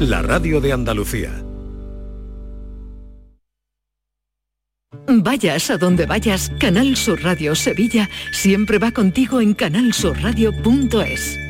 la radio de Andalucía. Vayas a donde vayas, Canal Sur Radio Sevilla siempre va contigo en canalsurradio.es.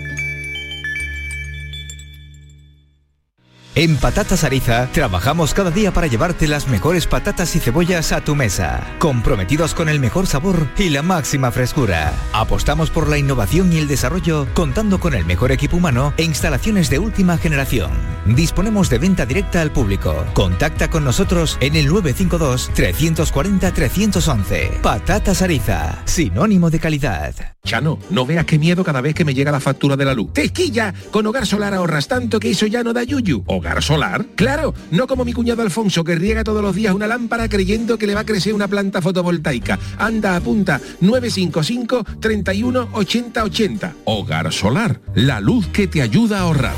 En Patatas Ariza trabajamos cada día para llevarte las mejores patatas y cebollas a tu mesa, comprometidos con el mejor sabor y la máxima frescura. Apostamos por la innovación y el desarrollo contando con el mejor equipo humano e instalaciones de última generación. Disponemos de venta directa al público. Contacta con nosotros en el 952 340 311. Patatas Ariza, sinónimo de calidad. Chano, no veas qué miedo cada vez que me llega la factura de la luz. ¡Tequilla! Con Hogar Solar ahorras tanto que eso ya no da yuyu. ¿Hogar Solar? ¡Claro! No como mi cuñado Alfonso que riega todos los días una lámpara creyendo que le va a crecer una planta fotovoltaica. Anda, apunta 955 31 80 80. Hogar Solar, la luz que te ayuda a ahorrar.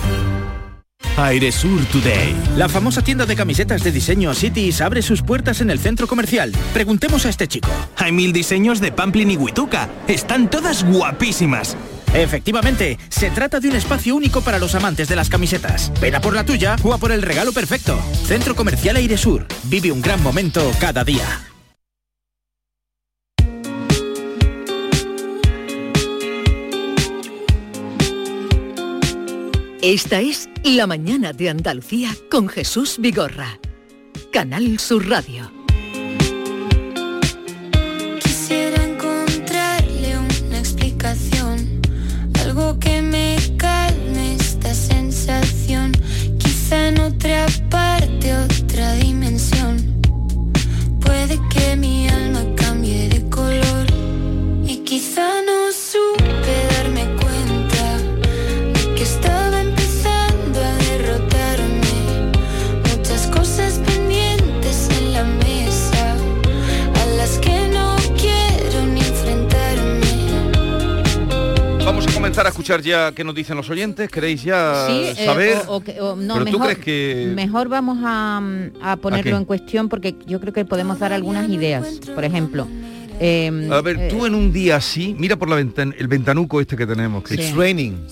Airesur Today. La famosa tienda de camisetas de diseño Cities abre sus puertas en el centro comercial. Preguntemos a este chico. Hay mil diseños de Pamplin y Huituca. Están todas guapísimas. Efectivamente, se trata de un espacio único para los amantes de las camisetas. Ven a por la tuya o a por el regalo perfecto. Centro Comercial Airesur. Vive un gran momento cada día. Esta es La Mañana de Andalucía con Jesús Vigorra. Canal Sur Radio. Escuchar ya qué nos dicen los oyentes. ¿Queréis ya Sí, eh, saber? o- o no, Pero tú mejor, crees que... mejor vamos a, a ponerlo en cuestión porque yo creo que podemos dar algunas ideas. Por ejemplo, eh, A ver, eh, tú en un día así, mira por la ventana, el ventanuco este que tenemos. Que Sí. es- It's raining.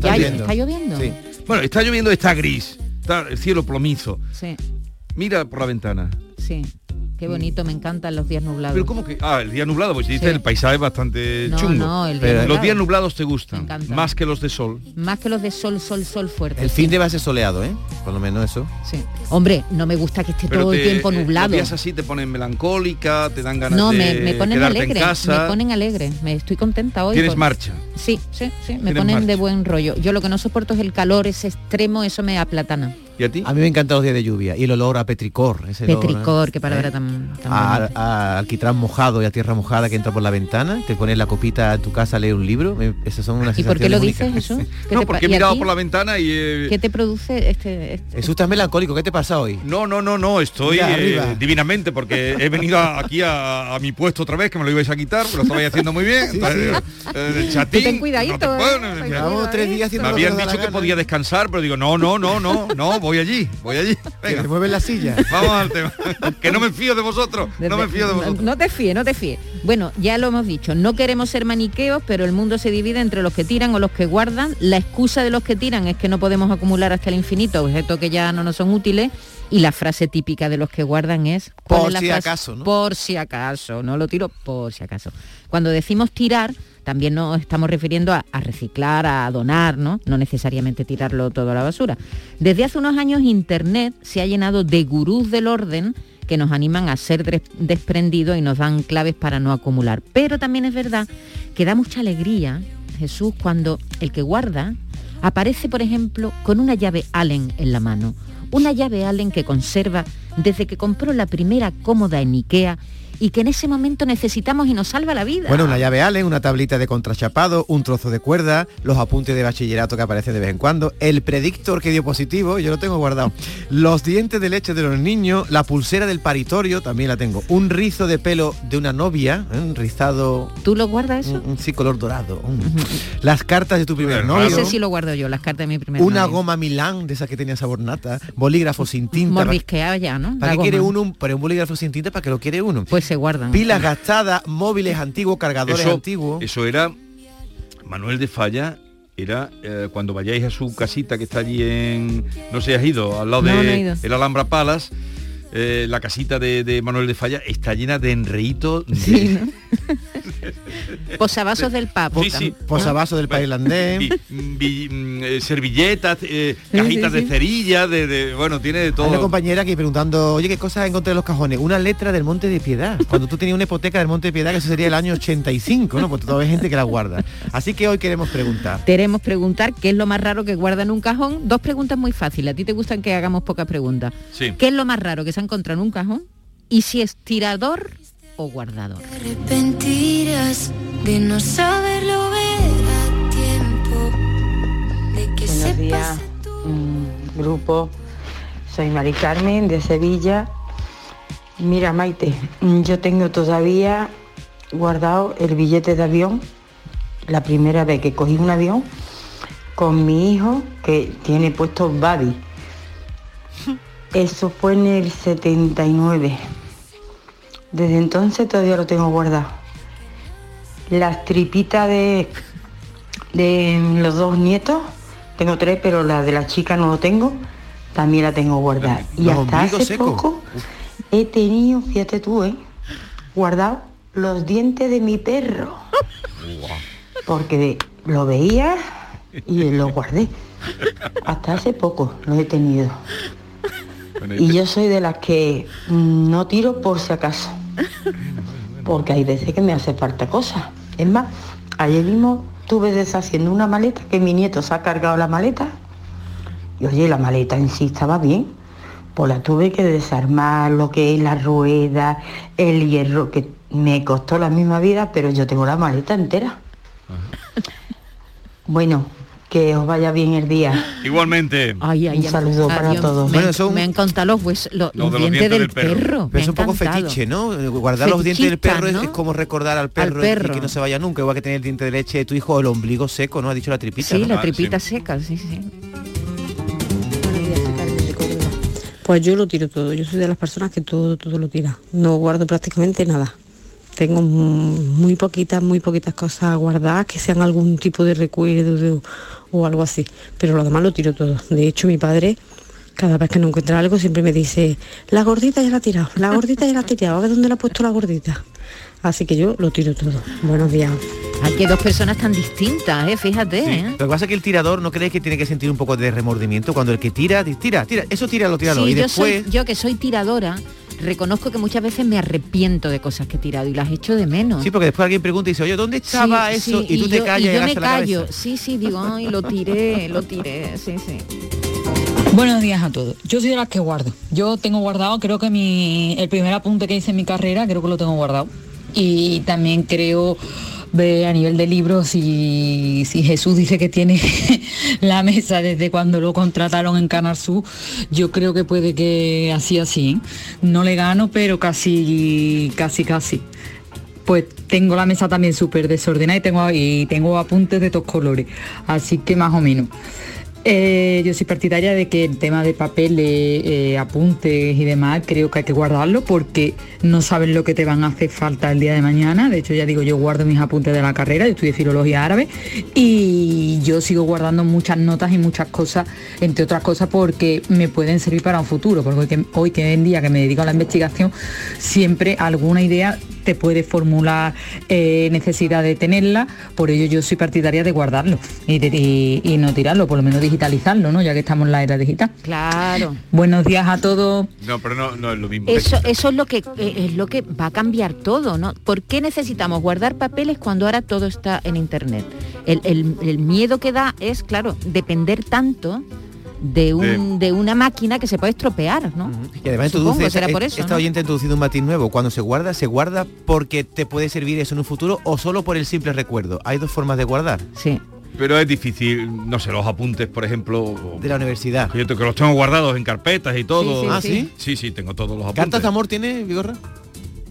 ¿ya está lloviendo? Bueno, está lloviendo, está gris. Está el cielo plomizo. Sí, Mira por la ventana. sí. Qué bonito, me encantan los días nublados. Pero ¿cómo que? Ah, el día nublado, pues dice Sí. el paisaje es bastante No, chungo. no, el día los días nublados te gustan, más que los de sol. Más que los de sol, sol, sol fuerte. El sí. fin de va a ser soleado, ¿eh? Por lo menos eso. Sí. Hombre, no me gusta que esté todo el tiempo eh, nublado. Los días así te ponen melancólica, te dan ganas No, de me, me ponen quedarte alegre, en casa. me ponen alegre, me estoy contenta hoy. Tienes por- marcha. Sí, sí, sí, me ponen de buen rollo. Yo lo que no soporto es el calor, ese extremo, eso me aplatana. ¿Y a ti? A mí me encantan los días de lluvia y el olor a petricor. Ese olor, ¿eh? Petricor, qué palabra tan, tan a, a alquitrán mojado y a tierra mojada que entra por la ventana, te pones la copita en tu casa a leer un libro, me- esas son unas ¿Y por qué lo dices? ¿Qué No, porque he a mirado por la ventana y... eh, ¿Qué te produce este, este- Jesús, estás melancólico, ¿qué te pasa hoy? No, no, no, no, estoy eh, divinamente porque he venido a- aquí a, a mi puesto otra vez, que me lo ibais a quitar, lo estabais haciendo muy bien. Entonces, eh, el chatín, ten cuidadito, no te ¿eh? me que habían dicho que podía descansar, pero digo, no, no, no, no, no, voy allí, voy allí. Venga, mueven la silla. vamos al tema. que no me fío de vosotros, no me fío de vosotros. No te fíes, no te fíes. Bueno, ya lo hemos dicho, no queremos ser maniqueos, pero el mundo se divide entre los que tiran o los que guardan. La excusa de los que tiran es que no podemos acumular hasta el infinito objetos que ya no nos son útiles. Y la frase típica de los que guardan es... ¿cuál Por si frase? acaso, ¿no? Por si acaso, no lo tiro por si acaso. Cuando decimos tirar, también nos estamos refiriendo a, a reciclar, a donar, ¿no? No necesariamente tirarlo todo a la basura. Desde hace unos años Internet se ha llenado de gurús del orden que nos animan a ser des- desprendidos y nos dan claves para no acumular. Pero también es verdad que da mucha alegría, Jesús, cuando el que guarda aparece, por ejemplo, con una llave Allen en la mano. Una llave Allen que conserva desde que compró la primera cómoda en Ikea y que en ese momento necesitamos y nos salva la vida. Bueno, una llave Allen, una tablita de contrachapado, un trozo de cuerda, los apuntes de bachillerato que aparecen de vez en cuando, el predictor que dio positivo, yo lo tengo guardado, los dientes de leche de los niños, la pulsera del paritorio, también la tengo, un rizo de pelo de una novia, ¿eh? un rizado... ¿Tú lo guardas eso? Un, un sí, color dorado. Las cartas de tu primer novio. Ese sí lo guardo yo, las cartas de mi primer Una novio. goma Milán, de esa que tenía sabor nata, bolígrafo sin tinta. Mordisqueada ya, ¿no? ¿Para La qué quiere uno un, para un bolígrafo sin tinta? ¿Para qué lo quiere uno? Pues se guardan. Pilas gastadas, móviles antiguos, cargadores Eso, antiguos. eso era Manuel de Falla era eh, cuando vayáis a su casita que está allí en... No sé, has ido, al lado No, de no he ido. el Alhambra Palace. eh, la casita de, de Manuel de Falla está llena de enreíto de, Sí, ¿no? Posavasos del papo. Sí, sí. Posavasos del país vi- mm, eh, servilletas, eh, cajitas de cerilla, de, de- bueno, tiene de Hay todo. una compañera aquí preguntando, oye, ¿qué cosas encontré en los cajones? Una letra del Monte de Piedad. Cuando tú tenías una hipoteca del Monte de Piedad, que eso sería el año 85, ¿no? Pues todavía hay gente que la guarda. Así que hoy queremos preguntar. Queremos preguntar qué es lo más raro que guarda en un cajón. Dos preguntas muy fáciles. A ti te gustan que hagamos pocas preguntas. Sí. ¿Qué es lo más raro que se ha encontrado en un cajón? Y si es tirador o guardador. arrepentirás de no saberlo ver Buenos días, mm, grupo. Soy Mari Carmen de Sevilla. Mira, Maite, mm, yo tengo todavía guardado el billete de avión, la primera vez que cogí un avión con mi hijo que tiene puesto Babi. Eso fue en el 79. Desde entonces todavía lo tengo guardado. Las tripitas de, de los dos nietos, tengo tres, pero la de la chica no lo tengo, también la tengo guardada. Y Los hasta hace poco he tenido, fíjate tú, ¿eh? guardado los dientes de mi perro. Porque lo veía y lo guardé. Hasta hace poco lo he tenido. Y yo soy de las que mm, no tiro por si acaso. Porque hay veces que me hace falta cosas. Es más, ayer mismo estuve deshaciendo una maleta que mi nieto se ha cargado la maleta. Y oye, la maleta en sí estaba bien. Pues la tuve que desarmar, lo que es la rueda, el hierro, que me costó la misma vida, pero yo tengo la maleta entera. Bueno, que os vaya bien el día. Igualmente. Ay, ay, Un ay, saludo para todos. Me, Bueno, eso- me han encantado los, huesos, los, dientes, dientes del del perro. perro. Pero es un poco fetiche, ¿no? Guardar los dientes del perro es- ¿no? es, como recordar al perro, y- perro. Y que no se vaya nunca, igual que tener el diente de leche de tu hijo o el ombligo seco, ¿no? Ha dicho la tripita. Sí, ¿no? la Ah, tripita sí. seca, sí, sí. Pues yo lo tiro todo, yo soy de las personas que todo, todo lo tira. No guardo prácticamente nada. Tengo muy poquitas, muy poquitas cosas guardadas que sean algún tipo de recuerdo de- o algo así. Pero lo demás lo tiro todo. De hecho, mi padre, cada vez que no encuentra algo, siempre me dice, la gordita ya la ha tirado, la gordita ya la ha tirado, a ver dónde la ha puesto la gordita. Así que yo lo tiro todo. Buenos días. Hay que dos personas tan distintas, ¿eh? Fíjate, Sí. ¿eh? Lo que pasa es que el tirador no crees que tiene que sentir un poco de remordimiento cuando el que tira, tira, tira, eso tíralo, tíralo. Sí, y yo, después. soy, yo que soy tiradora, reconozco que muchas veces me arrepiento de cosas que he tirado y las echo de menos. Sí, porque después alguien pregunta y dice, oye, ¿dónde estaba Sí, eso? sí, y tú te yo- callas y, yo me callo. cabeza. Sí, sí, digo, ay, lo tiré, lo tiré, sí, sí. Buenos días a todos. Yo soy de las que guardo. Yo tengo guardado, creo que mi, el primer apunte que hice en mi carrera, creo que lo tengo guardado. Y también creo ve a nivel de libros si, si Jesús dice que tiene la mesa desde cuando lo contrataron en Canal Sur, yo creo que puede que así así. ¿eh? No le gano, pero casi, casi, casi. Pues tengo la mesa también súper desordenada y tengo, y tengo apuntes de todos colores. Así que más o menos. Eh, yo soy partidaria de que el tema de papeles, eh, apuntes y demás, creo que hay que guardarlo porque no sabes lo que te van a hacer falta el día de mañana. De hecho, ya digo, yo guardo mis apuntes de la carrera, yo estudié filología árabe y yo sigo guardando muchas notas y muchas cosas, entre otras cosas porque me pueden servir para un futuro, porque hoy que, hoy que en día que me dedico a la investigación, siempre alguna idea te puede formular eh, necesidad de tenerla, por ello yo soy partidaria de guardarlo y, de- y- y no tirarlo, por lo menos digitalizarlo, ¿no? Ya que estamos en la era digital. Claro. Buenos días a todos. No, pero no, no es lo mismo. Eso, eso es lo que eh, es lo que va a cambiar todo, ¿no? ¿Por qué necesitamos guardar papeles cuando ahora todo está en internet? El, el- el miedo que da es, claro, depender tanto de, un, de una máquina que se puede estropear, ¿no? Y además Supongo, introduce, será por eso, esta ¿no? oyente ha introducido un matiz nuevo. Cuando se guarda, se guarda porque te puede servir eso en un futuro o solo por el simple recuerdo. Hay dos formas de guardar. Sí. Pero es difícil, no sé, los apuntes, por ejemplo. De la universidad. Yo que los tengo guardados en carpetas y todo. Sí, sí, Ah, sí. Sí, sí, tengo todos los apuntes. ¿Cartas de amor tiene, Vigorra?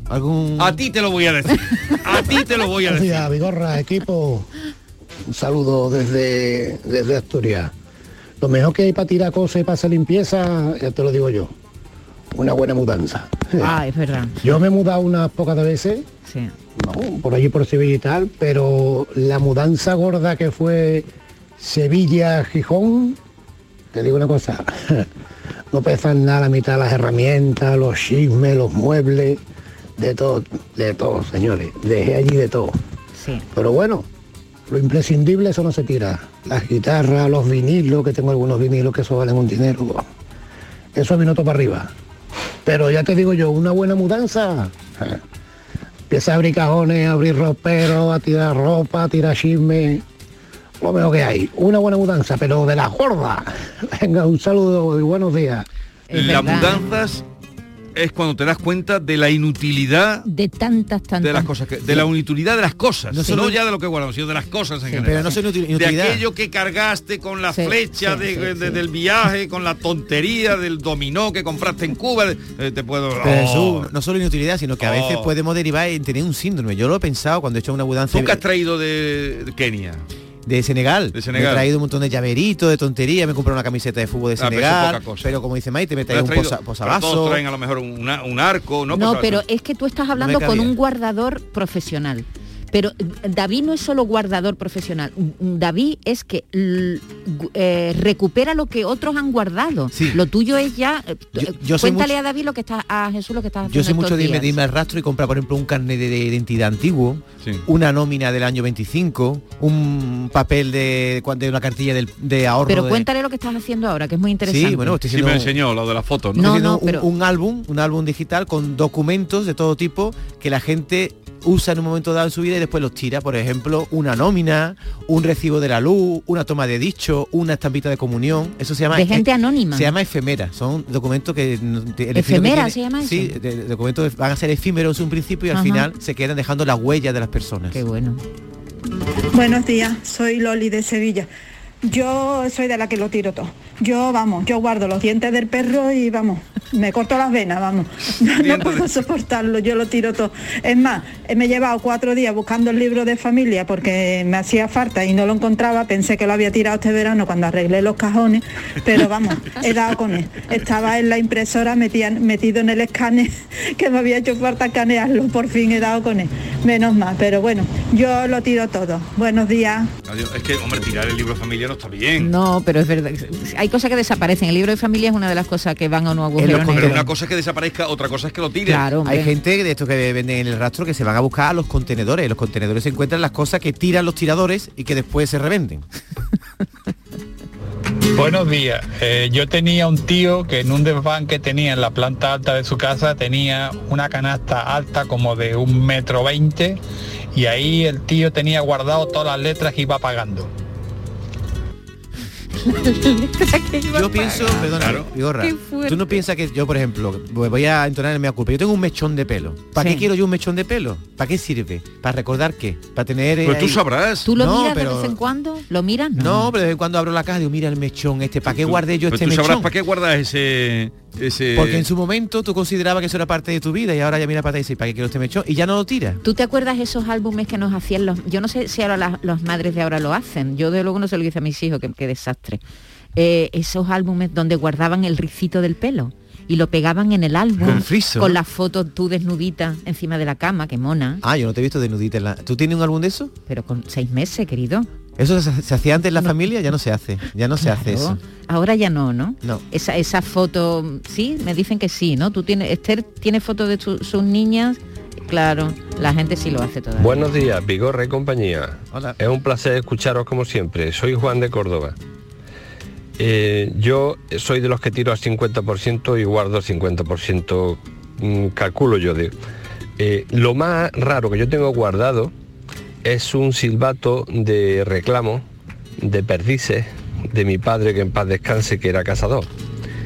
¿Algún...? A ti te lo voy a decir. A ti te lo voy a decir. Vigorra, equipo. Un saludo desde, desde Asturias. Lo mejor que hay para tirar cosas y para hacer limpieza, ya te lo digo yo. Una buena mudanza. Ah, es verdad. Yo me he mudado unas pocas de veces, Sí. ¿no? por allí por Sevilla y tal, pero la mudanza gorda que fue Sevilla-Gijón, te digo una cosa, no pesan nada la mitad de las herramientas, los chismes, los muebles, de todo, de todo, señores. Dejé allí de todo. Sí. Pero bueno, lo imprescindible eso no se tira. Las guitarras, los vinilos, que tengo algunos vinilos que eso valen un dinero. Eso vino todo para arriba. Pero ya te digo yo, una buena mudanza. Empieza a abrir cajones, a abrir roperos, a tirar ropa, a tirar chisme. Lo mejor que hay. Una buena mudanza, pero de la gorda. Venga, un saludo y buenos días. Las mudanzas es cuando te das cuenta de la inutilidad De tantas, tantas. de las cosas que, de la inutilidad de las cosas no, No solo- ya de lo que guardamos sino de las cosas en Sí, general pero no solo inutil- de inutilidad. aquello que cargaste con la Sí, flecha de- de- del viaje con la tontería del dominó que compraste en Cuba eh, te puedo Pero Oh. No solo inutilidad, sino que a veces Oh. podemos derivar en tener un síndrome. Yo lo he pensado cuando he hecho una mudanza ¿Tú qué has traído de Kenia? De Senegal. De Senegal. Me he traído un montón de llaveritos, de tonterías, me he comprado una camiseta de fútbol de Ah, pero Senegal. poca cosa. pero como dice Maite, me he ¿Te has traído un posa- posavasos. todos traen a lo mejor una- un arco no, No, Pues, pero es que tú estás hablando con un guardador profesional. Pero David no es solo guardador profesional. David es que eh, recupera lo que otros han guardado. Lo tuyo es ya. eh, eh, yo soy cuéntale mucho- a David lo que está a Jesús lo que estás haciendo. Yo sé mucho de irme, de irme al rastro y comprar, por ejemplo, un carnet de, de identidad antiguo, una nómina del año 25, un papel de, de una cartilla del- de ahorro. Pero de- cuéntale lo que estás haciendo ahora, que es muy interesante. Sí, bueno, estoy sí me enseñó lo de las fotos ¿no? haciendo no, un, pero- un álbum, un álbum digital con documentos de todo tipo que la gente usa en un momento dado en su vida y después los tira. Por ejemplo, una nómina, un recibo de la luz, una toma de dicho, una estampita de comunión. Eso se llama De gente anónima. Se llama efemera. Son documentos que de- que ¿Efemera tiene- se llama Sí, eso? de- de- documentos van a ser efímeros en un principio y al Ajá. final se quedan dejando la huella de las personas. Qué bueno. Buenos días, soy Loli de Sevilla. Yo soy de la que lo tiro todo. Yo, vamos, yo guardo los dientes del perro y vamos, me corto las venas, vamos. No, no puedo soportarlo, yo lo tiro todo. Es más, me he llevado cuatro días buscando el libro de familia porque me hacía falta y no lo encontraba. Pensé que lo había tirado este verano cuando arreglé los cajones, pero vamos, he dado con él. Estaba en la impresora metía- metido en el escáner que me había hecho falta escanearlo. Por fin he dado con él. Menos mal, pero bueno, yo lo tiro todo. Buenos días. Adiós. es que hombre tirar el libro de familia no está bien No, pero es verdad. Hay cosas que desaparecen. El libro de familia es una de las cosas que van a un agujero pero una cosa es que desaparezca otra cosa es que lo tires Hay gente de estos que venden en el rastro que se van a buscar a los contenedores. En los contenedores se encuentran las cosas que tiran los tiradores y que después se revenden. Buenos días. Eh, yo tenía un tío que en un desván que tenía en la planta alta de su casa tenía una canasta alta como de un metro veinte y ahí el tío tenía guardado todas las letras que iba pagando. Yo pienso, Qué fuerte. tú no piensas que yo, por ejemplo, voy a entonar el mea culpa. Yo tengo un mechón de pelo. ¿Para Sí. qué quiero yo un mechón de pelo? ¿Para qué sirve? ¿Para recordar qué? ¿Para tener... eh, Pues tú ahí- sabrás. ¿Tú lo No, miras pero- de vez en cuando? ¿Lo miras? No, pero de vez en cuando abro la caja y digo, mira el mechón este, ¿para qué guardé yo este tú sabrás mechón? para qué guardas ese ese Porque en su momento tú considerabas que eso era parte de tu vida y ahora ya mira para atrás y dices, ¿para qué quiero este mechón? Y ya no lo tiras. ¿Tú te acuerdas esos álbumes que nos hacían los... Yo no sé si ahora las, las madres de ahora lo hacen. Yo de luego no se lo hice a mis hijos, que, qué desastre. Eh, esos álbumes donde guardaban el ricito del pelo y lo pegaban en el álbum Con friso. con las fotos tú desnudita encima de la cama, que mona. Ah, yo no te he visto desnudita en la... ¿Tú tienes un álbum de eso? Pero con seis meses, querido. ¿Eso se, se hacía antes en la familia? Ya no se hace. Ya no se hace eso. Ahora ya no, ¿no? No. Esa, esa foto, sí, me dicen que sí, ¿no? Tú tienes, Esther tiene fotos de su- sus niñas, claro, la gente sí lo hace todavía. Buenos días, Vigorra y compañía. Hola. Es un placer escucharos como siempre. Soy Juan de Córdoba. Eh, yo soy de los que tiro al 50% y guardo el 50%, mm, calculo yo. De, Eh, lo más raro que yo tengo guardado es un silbato de reclamo de perdices de mi padre que en paz descanse que era cazador.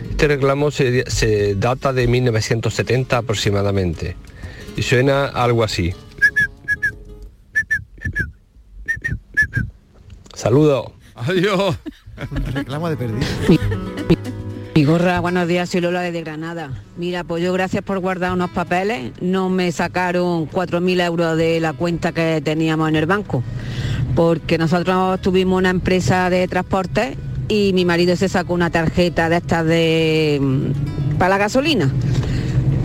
Este reclamo se, se data de 1970 aproximadamente y suena algo así. Saludos. Adiós. Reclamo de perdiz. Mi gorra, buenos días, soy Lola desde Granada. Mira, pues yo gracias por guardar unos papeles, no me sacaron 4.000 euros de la cuenta que teníamos en el banco, porque nosotros tuvimos una empresa de transporte y mi marido se sacó una tarjeta de estas de mm, para la gasolina.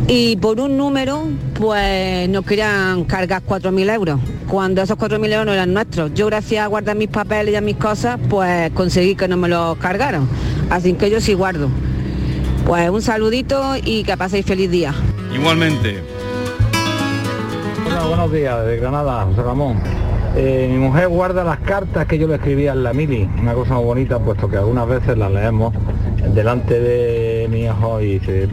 Y por un número, pues nos querían cargar 4.000 euros. cuando esos 4.000 euros no eran nuestros. Yo gracias a guardar mis papeles y a mis cosas, pues conseguí que no me los cargaron. Así que yo sí guardo. Pues un saludito y que paséis feliz día. Igualmente. Hola, buenos días, de Granada, José Ramón. Eh, mi mujer guarda las cartas que yo le escribía en la mili, una cosa muy bonita, puesto que algunas veces las leemos delante de mi hijo y se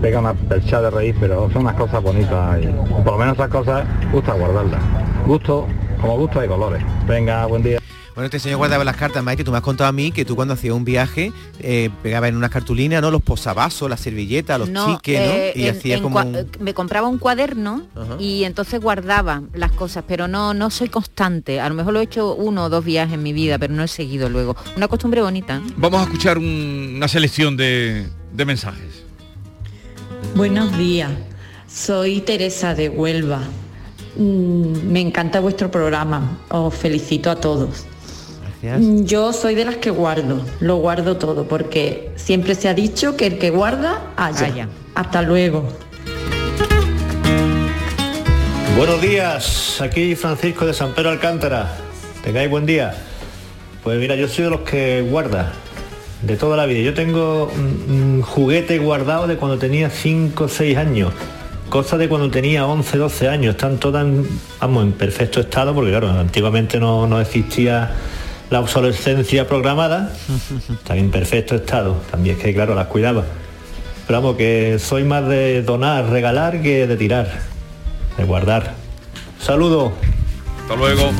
pega una percha de reír, pero son unas cosas bonitas y por lo menos esas cosas gusta guardarlas. Gusto, como gusto hay colores. Venga, buen día. Bueno, este señor guardaba las cartas, Mike, que tú me has contado a mí que tú cuando hacías un viaje eh, pegaba en unas cartulinas, ¿no? Los posavasos, las servilletas, los chiques, ¿no? eh, Y en- hacía en como... un- me compraba un cuaderno y entonces guardaba las cosas, pero no no soy constante. A lo mejor lo he hecho uno o dos viajes en mi vida, pero no he seguido luego. Una costumbre bonita. ¿eh? Vamos a escuchar un- una selección de, de mensajes. Buenos días, soy Teresa de Huelva. Mm, Me encanta vuestro programa, os felicito a todos. Mm, Yo soy de las que guardo, lo guardo todo, porque siempre se ha dicho que el que guarda, haya. Haya. Hasta luego. Buenos días, aquí Francisco de San Pedro Alcántara. Tengáis buen día. Pues mira, yo soy de los que guarda de toda la vida. Yo tengo un, un juguete guardado de cuando tenía 5 o 6 años. Cosas de cuando tenía 11, 12 años. Están todas, en, vamos, en perfecto estado, porque claro, antiguamente no, no existía la obsolescencia programada. Están en perfecto estado. También es que, claro, las cuidaba. Pero vamos, que soy más de donar, regalar que de tirar, de guardar. Saludo. Hasta luego.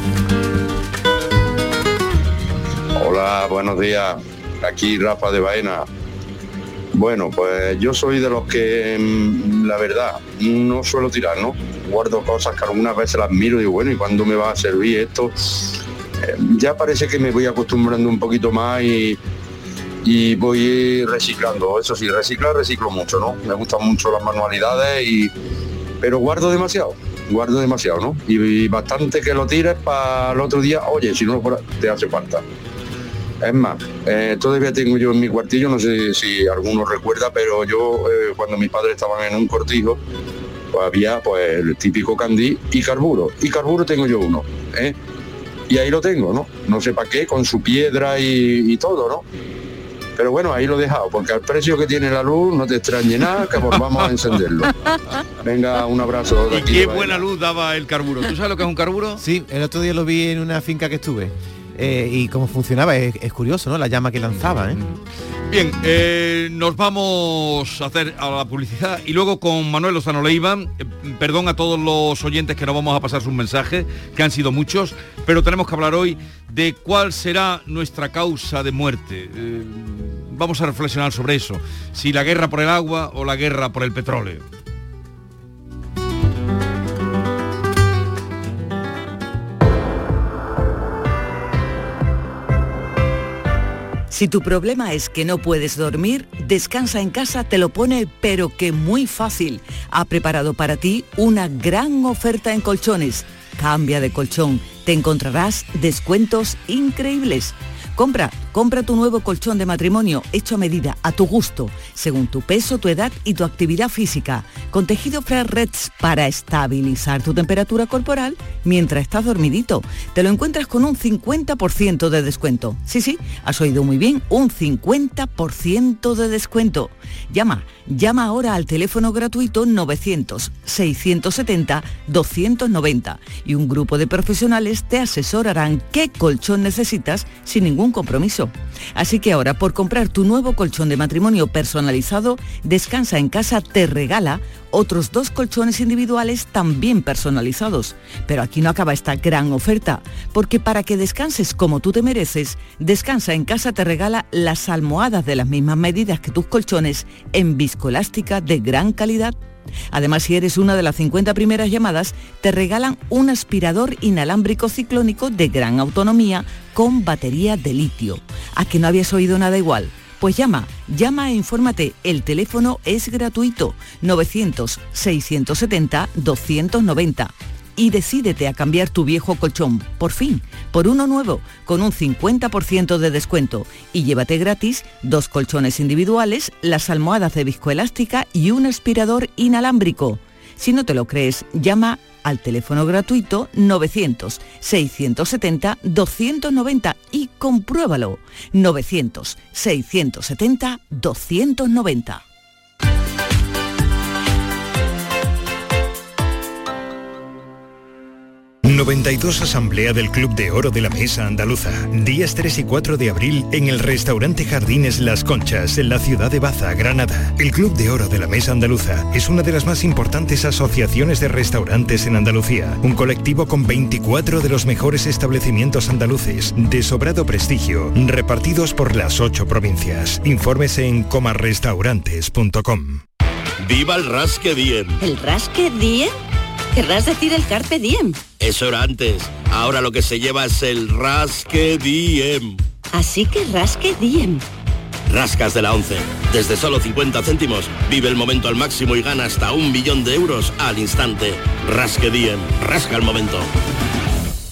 Hola, buenos días. Aquí Rafa de Baena. Bueno, pues yo soy de los que, mm, la verdad, no suelo tirar, ¿no? Guardo cosas que algunas veces las miro y digo, bueno, ¿y cuándo me va a servir esto? Eh, ya parece que me voy acostumbrando un poquito más y, y voy reciclando. Eso sí, reciclar, reciclo mucho, ¿no? Me gustan mucho las manualidades y... Pero guardo demasiado, guardo demasiado, ¿no? Y, y bastante que lo tires para el otro día, oye, si no te hace falta. Es más, eh, todavía tengo yo en mi cuartillo, no sé si alguno recuerda, pero yo eh, cuando mis padres estaban en un cortijo, pues había pues el típico candí y carburo. Y carburo tengo yo uno. ¿eh? Y ahí lo tengo, ¿no? No sé para qué, con su piedra y, y todo, ¿no? Pero bueno, ahí lo he dejado, porque al precio que tiene la luz no te extrañe nada que volvamos a encenderlo. Venga, un abrazo. de Y qué buena luz daba el carburo. ¿Tú sabes lo que es un carburo? Sí, el otro día lo vi en una finca que estuve. Eh, y cómo funcionaba, es, curioso, ¿no? La llama que lanzaba, ¿eh? Bien, eh, nos vamos a hacer a la publicidad y luego con Manuel Lozano Leiva, eh, perdón a todos los oyentes que no vamos a pasar sus mensajes, que han sido muchos, pero tenemos que hablar hoy de cuál será nuestra causa de muerte. Vamos a reflexionar sobre eso, si la guerra por el agua o la guerra por el petróleo. Si tu problema es que no puedes dormir, Descansa en casa te lo pone pero que muy fácil. Ha preparado para ti una gran oferta en colchones. Cambia de colchón, te encontrarás descuentos increíbles. Compra, compra tu nuevo colchón de matrimonio hecho a medida, a tu gusto, según tu peso, tu edad y tu actividad física, con tejido Fresh Reds para estabilizar tu temperatura corporal mientras estás dormidito. Te lo encuentras con un 50% de descuento. Sí, sí, has oído muy bien, un 50% de descuento. Llama, llama ahora al teléfono gratuito 900-670-290 y un grupo de profesionales te asesorarán qué colchón necesitas sin ningún compromiso. Así que ahora, por comprar tu nuevo colchón de matrimonio personalizado, Descansa en casa te regala otros dos colchones individuales también personalizados. Pero aquí no acaba esta gran oferta, porque para que descanses como tú te mereces, Descansa en casa te regala las almohadas de las mismas medidas que tus colchones en viscoelástica de gran calidad. Además, si eres una de las 50 primeras llamadas, te regalan un aspirador inalámbrico ciclónico de gran autonomía con batería de litio. ¿A que no habías oído nada igual? Pues llama, llama e infórmate. El teléfono es gratuito. 900-670-290. Y decídete a cambiar tu viejo colchón, por fin, por uno nuevo, con un 50% de descuento. Y llévate gratis dos colchones individuales, las almohadas de viscoelástica y un aspirador inalámbrico. Si no te lo crees, llama al teléfono gratuito 900-670-290 y compruébalo. 900-670-290. 92 Asamblea del Club de Oro de la Mesa Andaluza. Días 3 y 4 de abril en el restaurante Jardines Las Conchas, en la ciudad de Baza, Granada. El Club de Oro de la Mesa Andaluza es una de las más importantes asociaciones de restaurantes en Andalucía. Un colectivo con 24 de los mejores establecimientos andaluces de sobrado prestigio, repartidos por las ocho provincias. Informes en comarrestaurantes.com. ¡Viva el Rasque Diem! ¿El rasque diem? ¿Querrás decir el carpe diem? Eso era antes. Ahora lo que se lleva es el Rasque Diem. Así que rasque diem. Rascas de la 11. Desde solo 50 céntimos, vive el momento al máximo y gana hasta un millón de euros al instante. Rasque Diem. Rasca el momento.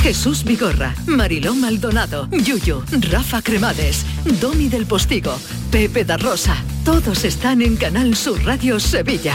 Jesús Vigorra, Mariló Maldonado, Yuyu, Rafa Cremades, Domi del Postigo, Pepe da Rosa. Todos están en Canal Sur Radio Sevilla.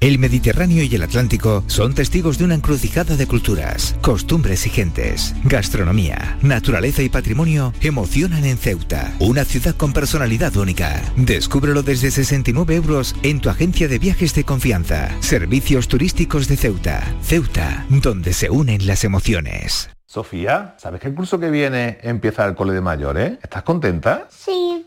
El Mediterráneo y el Atlántico son testigos de una encrucijada de culturas, costumbres y gentes. Gastronomía, naturaleza y patrimonio emocionan en Ceuta, una ciudad con personalidad única. Descúbrelo desde 69 euros en tu agencia de viajes de confianza. Servicios turísticos de Ceuta. Ceuta, donde se unen las emociones. Sofía, ¿sabes que el curso que viene empieza el cole de mayores? ¿Estás contenta? Sí,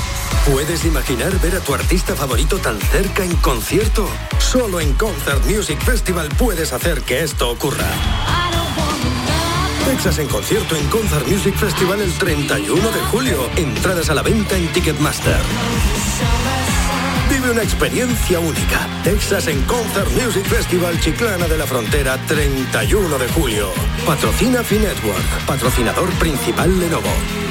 ¿Puedes imaginar ver a tu artista favorito tan cerca en concierto? Solo en Concert Music Festival puedes hacer que esto ocurra. Texas en concierto en Concert Music Festival el 31 de julio. Entradas a la venta en Ticketmaster. Vive una experiencia única. Texas en Concert Music Festival Chiclana de la Frontera 31 de julio. Patrocina Finetwork, patrocinador principal Lenovo.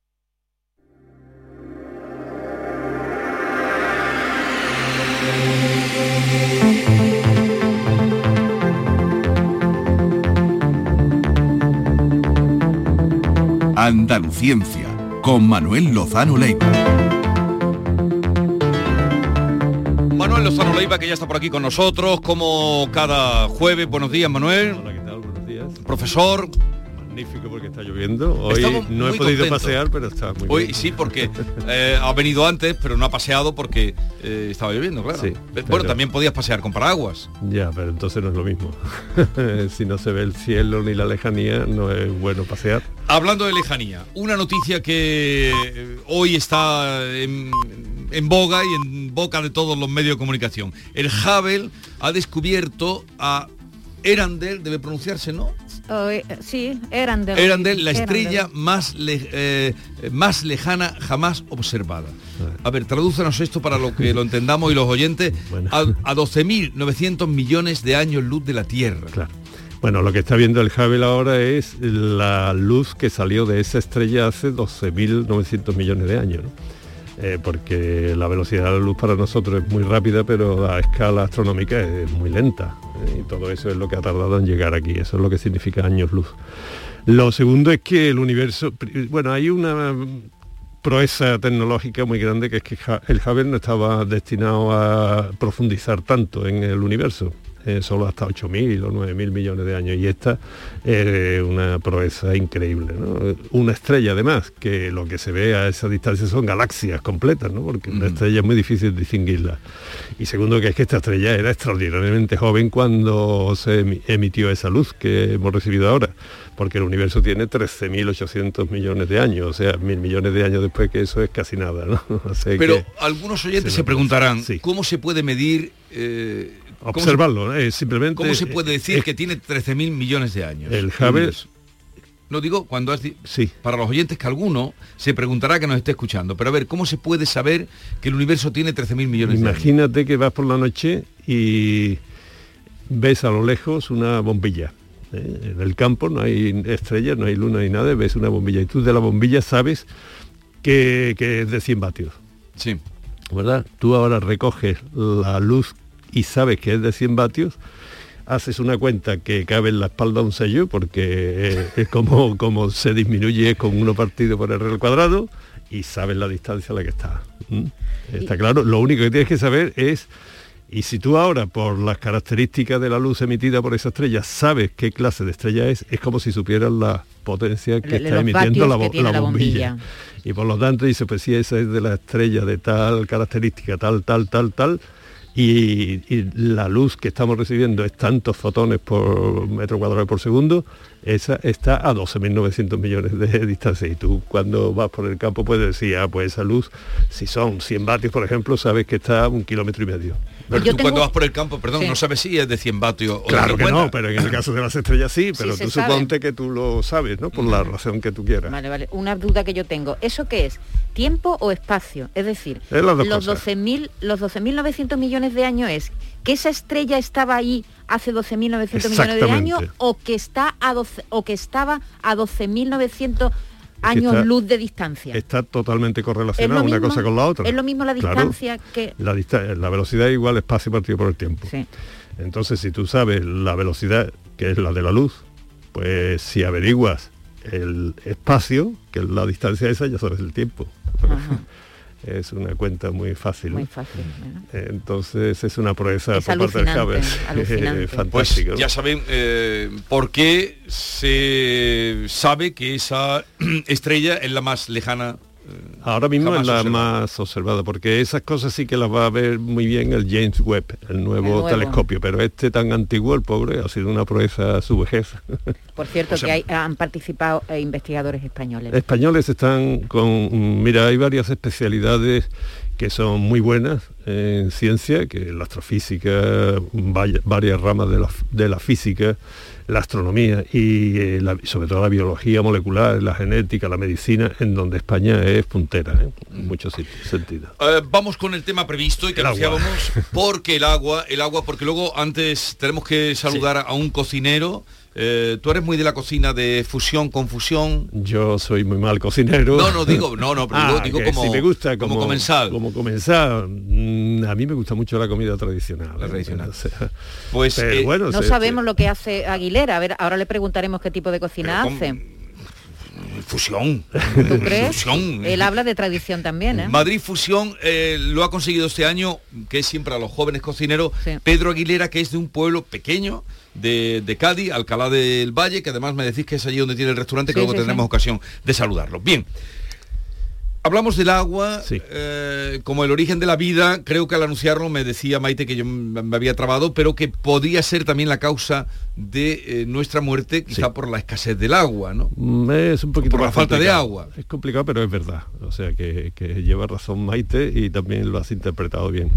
Andaluciencia, con Manuel Lozano Leiva. Manuel Lozano Leiva, que ya está por aquí con nosotros, como cada jueves. Buenos días, Manuel. Hola, ¿qué tal? Buenos días. Profesor. Magnífico porque está lloviendo. Hoy Estamos no he podido contentos. pasear, pero está muy Hoy bien. sí, porque eh, ha venido antes, pero no ha paseado porque eh, estaba lloviendo, claro. Sí, Eh, bueno, pero- también podías pasear con paraguas. Ya, pero entonces no es lo mismo. si no se ve el cielo ni la lejanía, no es bueno pasear. Hablando de lejanía, una noticia que hoy está en, en boga y en boca de todos los medios de comunicación. El Hubble ha descubierto a Erandel, debe pronunciarse, ¿no? Oh, eh, sí, Erandel. Erandel, la estrella más, le- eh, más lejana jamás observada. A ver, tradúcenos esto para lo que lo entendamos y los oyentes. A, a 12.900 millones de años luz de la Tierra. Claro. Bueno, lo que está viendo el Hubble ahora es la luz que salió de esa estrella hace 12.900 millones de años. ¿no? Eh, porque la velocidad de la luz para nosotros es muy rápida, pero a escala astronómica es muy lenta. ¿eh? Y todo eso es lo que ha tardado en llegar aquí. Eso es lo que significa años luz. Lo segundo es que el universo... Bueno, hay una proeza tecnológica muy grande que es que el Hubble no estaba destinado a profundizar tanto en el universo, eh, solo hasta 8.000 o 9.000 millones de años y esta es una proeza increíble, ¿no? Una estrella además, que lo que se ve a esa distancia son galaxias completas, ¿no? porque una estrella es muy difícil distinguirla. Y segundo que es que esta estrella era extraordinariamente joven cuando se emi- emitió esa luz que hemos recibido ahora porque el universo tiene 13.800 millones de años, o sea, mil millones de años después que eso es casi nada, Pero algunos oyentes se preguntarán, sí. ¿cómo se puede medir... eh, cómo se- observarlo, ¿eh? simplemente... ¿Cómo se puede decir que tiene 13.000 millones de años? El Hubble- No digo cuando has Sí. para los oyentes que alguno se preguntará que nos esté escuchando, pero a ver, ¿cómo se puede saber que el universo tiene 13.000 millones de años? Imagínate que vas por la noche y ves a lo lejos una bombilla. ¿eh? En el campo no hay estrellas, no hay luna ni nada, ves una bombilla y tú de la bombilla sabes que, que es de 100 vatios. Sí. ¿Verdad? Tú ahora recoges la luz y sabes que es de 100 vatios, haces una cuenta que cabe en la espalda un sello, porque eh, es como, como se disminuye con uno partido por el al cuadrado, y sabes la distancia a la que está. Está claro, lo único que tienes que saber es, y si tú ahora, por las características de la luz emitida por esa estrella, sabes qué clase de estrella es, es como si supieras la potencia que Le- está emitiendo la, que bo- tiene la la bombilla. bombilla. Y por lo tanto dice, pues si esa es de la estrella de tal característica, tal, tal, tal, tal, y, la luz que estamos recibiendo es tantos fotones por metro cuadrado por segundo, esa está a 12.900 millones de distancia. Y tú cuando vas por el campo puedes decir, ah, pues esa luz, si son 100 vatios, por ejemplo, sabes que está a un kilómetro y medio. Pero Yo tú tengo- cuando vas por el campo, perdón, Sí. no sabes si es de 100 vatios o de Claro que 50. no, pero en el caso de las estrellas sí, pero tú sabe. suponte que tú lo sabes, ¿no? Por la razón que tú quieras. Vale, vale. Una duda que yo tengo. ¿Eso qué es? ¿Tiempo o espacio? Es decir, Es los cosas. 12.000 los 12.900 millones de años es que esa estrella estaba ahí hace 12.900 millones de años o que está a 12 o que estaba a 12.900 años está- luz de distancia. Está totalmente ¿Es correlacionada una mismo? cosa con la otra. Es lo mismo la Claro. distancia que La, dista- la velocidad es igual espacio partido por el tiempo. Sí. Entonces, si tú sabes la velocidad, que es la de la luz, pues si averiguas el espacio, que es la distancia esa, ya sabes el tiempo. Es una cuenta muy fácil. muy fácil. ¿no? Entonces es una proeza Es por parte del. Pues Fantástico. ¿no? ya saben eh, por qué se sabe que esa estrella es la más lejana. Ahora mismo es la más observada, porque esas cosas sí que las va a ver muy bien el James Webb, el nuevo, nuevo. telescopio, pero este tan antiguo, el pobre, ha sido una proeza a su vejez. Por cierto, O sea, que hay- han participado eh, investigadores españoles. Españoles están con, mira, hay varias especialidades que son muy buenas en ciencia, que la astrofísica, vaya- varias ramas de la, de la física, la astronomía y eh, la- sobre todo la biología molecular, la genética, la medicina, en donde España es puntera, ¿eh? en muchos sentidos. Eh, vamos con el tema previsto y que anunciábamos porque el agua, el agua, porque luego antes tenemos que saludar a un cocinero. Eh, tú eres muy de la cocina de fusión con fusión. Yo soy muy mal cocinero. No, no digo, no, no, pero Ah, digo, digo que como, sí me gusta como como, comensal. Como comensal. Mm, A mí me gusta mucho la comida tradicional. La ¿eh? tradicional. O sea, Pues, pero eh, bueno, No sabemos lo que hace Aguilera. A ver, ahora le preguntaremos qué tipo de cocina Pero con- hace. Fusión. ¿Tú crees? Fusión. Él habla de tradición también, ¿eh? Madrid Fusión eh, lo ha conseguido este año, que es siempre a los jóvenes cocineros, Sí. Pedro Aguilera, que es de un pueblo pequeño de, de Cádiz, Alcalá del Valle, que además me decís que es allí donde tiene el restaurante, que Sí, luego sí, tendremos ocasión de saludarlo. Bien. Hablamos del agua eh, como el origen de la vida. Creo que al anunciarlo me decía Maite que yo me había trabado, pero que podría ser también la causa de eh, nuestra muerte, quizá por la escasez del agua, ¿no? Mm, es un poquito por la falta de agua. Es complicado, pero es verdad. O sea que, lleva razón Maite y también lo has interpretado bien.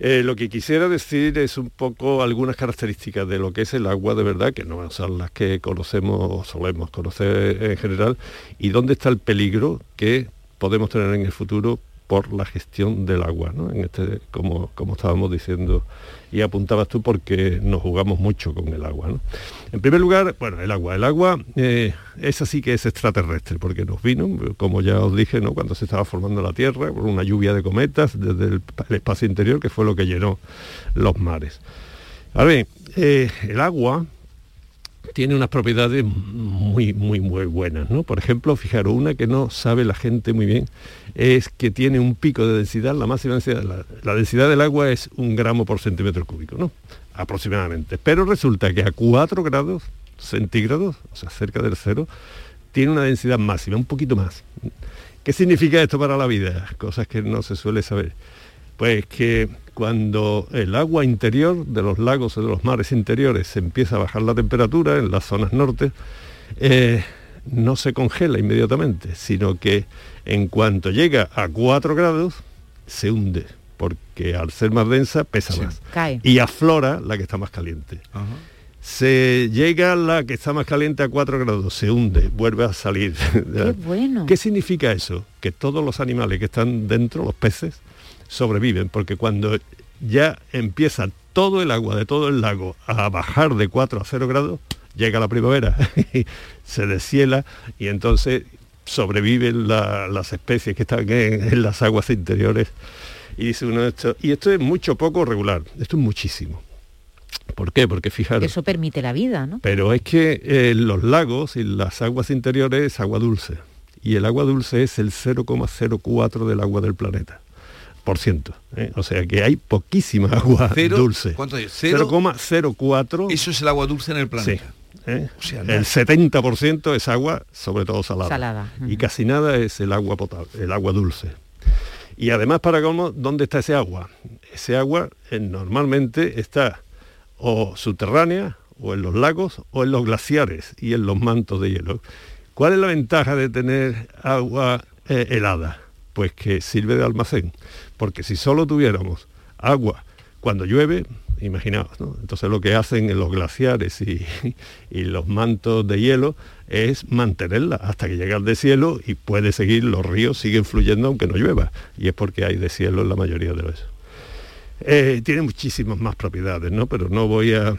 Eh, lo que quisiera decir es un poco algunas características de lo que es el agua de verdad, que no son las que conocemos o solemos conocer en general, y dónde está el peligro que podemos tener en el futuro por la gestión del agua, ¿no? este, como, como estábamos diciendo y apuntabas tú porque nos jugamos mucho con el agua. ¿no? En primer lugar, bueno, el agua. El agua eh, es así que es extraterrestre, porque nos vino, como ya os dije, ¿no? cuando se estaba formando la Tierra, por una lluvia de cometas desde el, espacio interior, que fue lo que llenó los mares. Ahora bien, eh, el agua tiene unas propiedades muy, muy, muy buenas. ¿no? Por ejemplo, fijaros, una que no sabe la gente muy bien es que tiene un pico de densidad, la máxima densidad, la, densidad del agua es un gramo por centímetro cúbico, ¿no? aproximadamente. Pero resulta que a 4 grados centígrados, o sea, cerca del cero, tiene una densidad máxima, un poquito más. ¿Qué significa esto para la vida? Cosas que no se suele saber. Pues que cuando el agua interior de los lagos o de los mares interiores se empieza a bajar la temperatura en las zonas norte, eh, no se congela inmediatamente, sino que en cuanto llega a 4 grados, se hunde, porque al ser más densa pesa más. Y aflora la que está más caliente. Se llega la que está más caliente a 4 grados, se hunde, vuelve a salir. Qué bueno. ¿Qué significa eso? Que todos los animales que están dentro, los peces, sobreviven, porque cuando ya empieza todo el agua de todo el lago a bajar de 4 a 0 grados, llega la primavera, se deshiela y entonces sobreviven las especies que están en, las aguas interiores. Y dice uno esto, y esto es mucho poco regular, esto es muchísimo. ¿Por qué? Porque fijaros. Eso permite la vida, ¿no? Pero es que eh, los lagos y las aguas interiores es agua dulce. Y el agua dulce es el 0,04 del agua del planeta. ¿Eh? O sea que hay poquísima agua dulce. ¿Cuánto es? 0,04. Eso es el agua dulce en el planeta. ¿eh? El 70% es agua, sobre todo salada. Y casi nada es el agua potable, el agua dulce. Y además, para cómo, ¿dónde está ese agua? Ese agua eh, normalmente está o subterránea, o en los lagos, o en los glaciares y en los mantos de hielo. ¿Cuál es la ventaja de tener agua helada? Pues que sirve de almacén porque si solo tuviéramos agua cuando llueve, imaginaos, ¿no? Entonces lo que hacen en los glaciares y, los mantos de hielo es mantenerla hasta que llega al deshielo y puede seguir, los ríos siguen fluyendo aunque no llueva. Y es porque hay deshielo en la mayoría de los... Eh, tiene muchísimas más propiedades, ¿no? Pero no voy a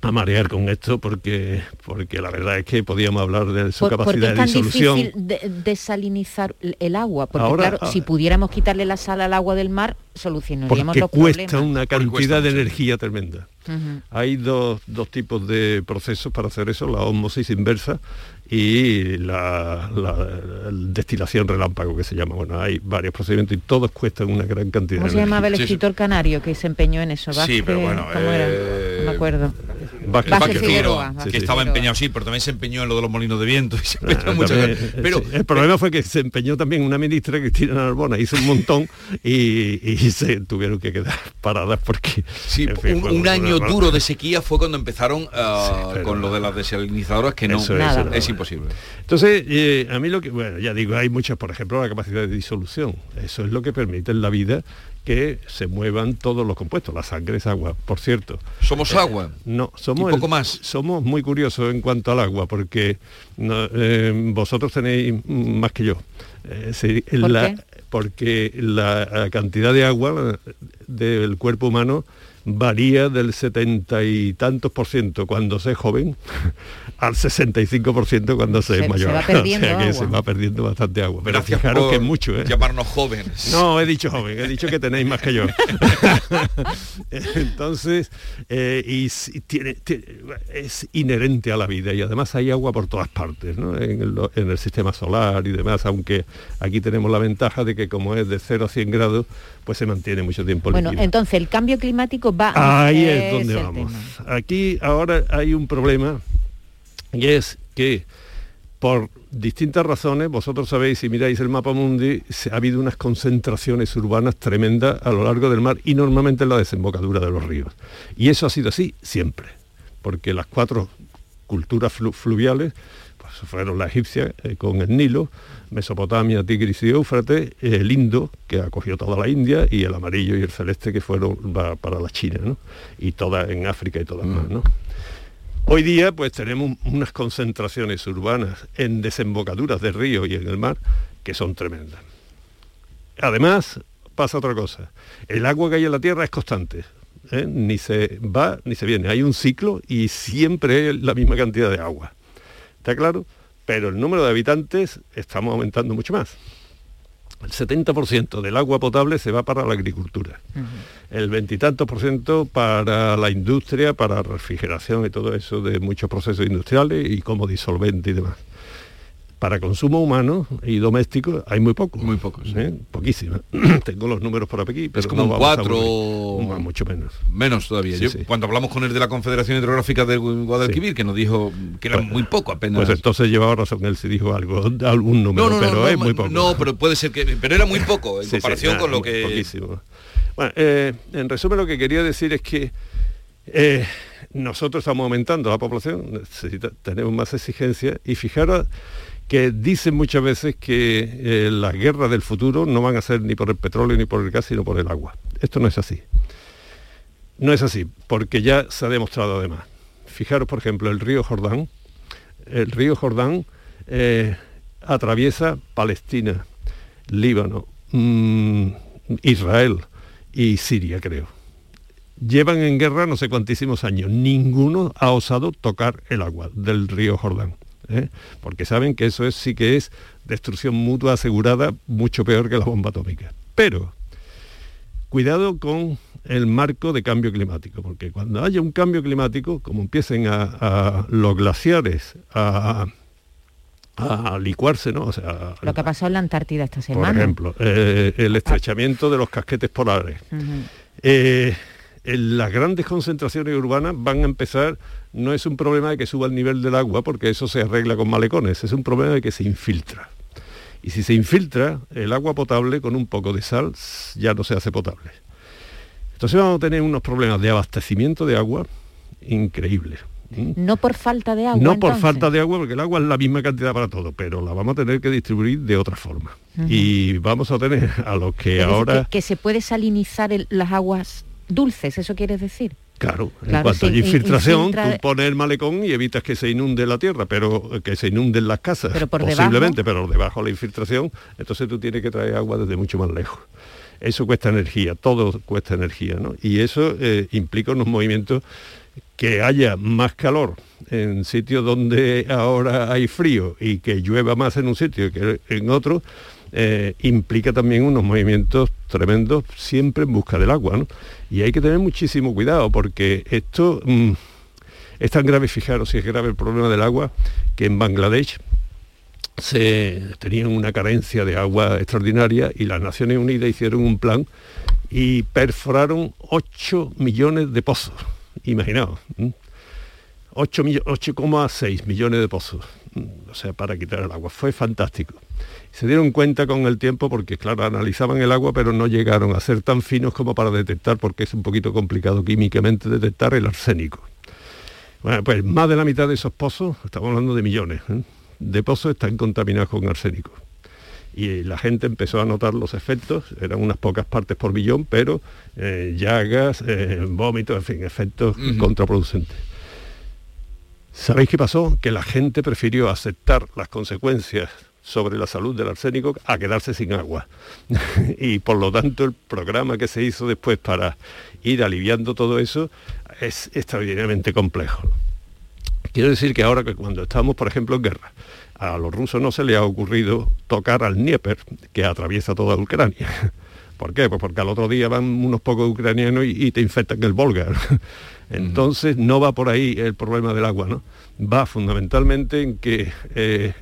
a marear con esto porque porque la verdad es que podíamos hablar de su capacidad de disolución. Es difícil desalinizar el agua, porque claro, si pudiéramos quitarle la sal al agua del mar, solucionaríamos porque cuesta una cantidad de energía tremenda. Hay dos, dos, tipos de procesos para hacer eso, la osmosis inversa y la, destilación relámpago que se llama. Bueno, hay varios procedimientos y todos cuestan una gran cantidad. ¿Cómo se llamaba el escritor canario que se empeñó en eso? sí, pero bueno, eh, No me acuerdo. Vázquez, Figueroa, que estaba empeñado, sí, pero también se empeñó en lo de los molinos de viento. pero, el problema fue que se empeñó también una ministra, Cristina Narbona, hizo un montón y, se tuvieron que quedar paradas porque... Sí, un, año duro de sequía fue cuando empezaron ah, con lo de las desalinizadoras que no es, imposible. Entonces, eh, a mí lo que, bueno, ya digo, hay muchas, por ejemplo, la capacidad de disolución. Eso es lo que permite en la vida que se muevan todos los compuestos. La sangre es agua, por cierto. ¿Somos eh, agua? No, somos... poco más. Somos muy curiosos en cuanto al agua, porque eh, vosotros tenéis más que yo. Porque la cantidad de agua del cuerpo humano varía del setenta y tantos por ciento cuando se es joven al 65 por ciento cuando se, es mayor. Se va perdiendo o sea que se va perdiendo bastante agua. Pero fijaros que es mucho, ¿eh? Llamarnos jóvenes. No, he dicho joven, he dicho que tenéis más que yo. Entonces, eh, y, tiene, es inherente a la vida y además hay agua por todas partes, ¿no? en, el, en el sistema solar y demás, aunque aquí tenemos la ventaja de que como es de 0 a 100 grados, pues se mantiene mucho tiempo Bueno, entonces el cambio climático Ahí es, donde vamos. Aquí ahora hay un problema y es que por distintas razones, vosotros sabéis, si miráis el mapa mundi, ha habido unas concentraciones urbanas tremendas a lo largo del mar y normalmente en la desembocadura de los ríos. Y eso ha sido así siempre, porque las cuatro culturas fluviales fueron la egipcia eh, con el Nilo, Mesopotamia, Tigris y Éufrates, el Indo, que acogió toda la India, y el amarillo y el celeste, que fueron para la China, ¿no? y todas en África y todas mm. más. ¿no? Hoy día pues tenemos unas concentraciones urbanas en desembocaduras de río y en el mar que son tremendas. Además, pasa otra cosa. El agua que hay en la tierra es constante. ¿eh? Ni se va ni se viene. Hay un ciclo y siempre es la misma cantidad de agua. ¿Está claro? Pero el número de habitantes estamos aumentando mucho más. El 70% del agua potable se va para la agricultura, el veintitantos por ciento para la industria, para refrigeración y todo eso de muchos procesos industriales y como disolvente y demás para consumo humano y doméstico hay muy poco. Muy pocos. ¿eh? Tengo los números por aquí, pero es como un 4 mucho menos. Menos todavía. Cuando hablamos con el de la Confederación Hidrográfica de Guadalquivir, que nos dijo que era pues, muy poco apenas. Pues entonces llevaba razón él si dijo algo, algún número, pero es muy poco. No, pero puede ser que. Pero era muy poco en comparación con lo que. Poquísimo. Bueno, eh, en resumen lo que quería decir es que eh, nosotros estamos aumentando la población, tenemos más exigencias y fijaros que dicen muchas veces que eh, las guerras del futuro no van a ser ni por el petróleo ni por el gas, sino por el agua. Esto no es así. No es así, porque ya se ha demostrado además. Fijaros, por ejemplo, el río Jordán. El río Jordán eh, atraviesa Palestina, Líbano, mm, Israel y Siria, creo. Llevan en guerra no sé cuantísimos años. Ninguno ha osado tocar el agua del río Jordán. ¿Eh? porque saben que eso es, sí que es destrucción mutua asegurada, mucho peor que la bomba atómica. Pero, cuidado con el marco de cambio climático, porque cuando haya un cambio climático, como empiecen a, los glaciares a, licuarse, ¿no? O sea, lo que ha pasado en la Antártida esta semana. Por ejemplo, eh, el estrechamiento de los casquetes polares las grandes concentraciones urbanas van a empezar, no es un problema de que suba el nivel del agua, porque eso se arregla con malecones, es un problema de que se infiltra. Y si se infiltra, el agua potable con un poco de sal ya no se hace potable. Entonces vamos a tener unos problemas de abastecimiento de agua increíbles. No por falta de agua. No por falta de agua, porque el agua es la misma cantidad para todo, pero la vamos a tener que distribuir de otra forma. Y vamos a tener a los que ahora... Que, se puede salinizar las aguas dulces, ¿eso quieres decir? Claro, en cuanto hay infiltración, tú pones el malecón y evitas que se inunde la tierra, pero que se inunden las casas, pero por posiblemente, pero debajo de la infiltración, entonces tú tienes que traer agua desde mucho más lejos. Eso cuesta energía, todo cuesta energía, ¿no? Y eso eh, implica unos movimientos que haya más calor en sitios donde ahora hay frío y que llueva más en un sitio que en otro, eh, implica también unos movimientos tremendos siempre en busca del agua. Y hay que tener muchísimo cuidado porque esto mm, es tan grave, fijaros si es grave el problema del agua, que en Bangladesh se tenían una carencia de agua extraordinaria y las Naciones Unidas hicieron un plan y perforaron 8 millones de pozos. Imaginaos. 8,6 millones de pozos, o sea, para quitar el agua. Fue fantástico. Se dieron cuenta con el tiempo porque, claro, analizaban el agua, pero no llegaron a ser tan finos como para detectar, porque es un poquito complicado químicamente detectar el arsénico. Bueno, pues más de la mitad de esos pozos, estamos hablando de millones, ¿eh? de pozos están contaminados con arsénico. Y la gente empezó a notar los efectos, eran unas pocas partes por millón, pero eh, llagas, eh, vómitos, en fin, efectos contraproducentes. ¿Sabéis qué pasó? Que la gente prefirió aceptar las consecuencias sobre la salud del arsénico a quedarse sin agua. y por lo tanto el programa que se hizo después para ir aliviando todo eso es extraordinariamente complejo. Quiero decir que ahora que cuando estamos, por ejemplo, en guerra, a los rusos no se les ha ocurrido tocar al Dnieper, que atraviesa toda Ucrania. ¿Por qué? Pues porque al otro día van unos pocos ucranianos y, te infectan el Volga. Entonces no va por ahí el problema del agua, ¿no? Va fundamentalmente en que eh,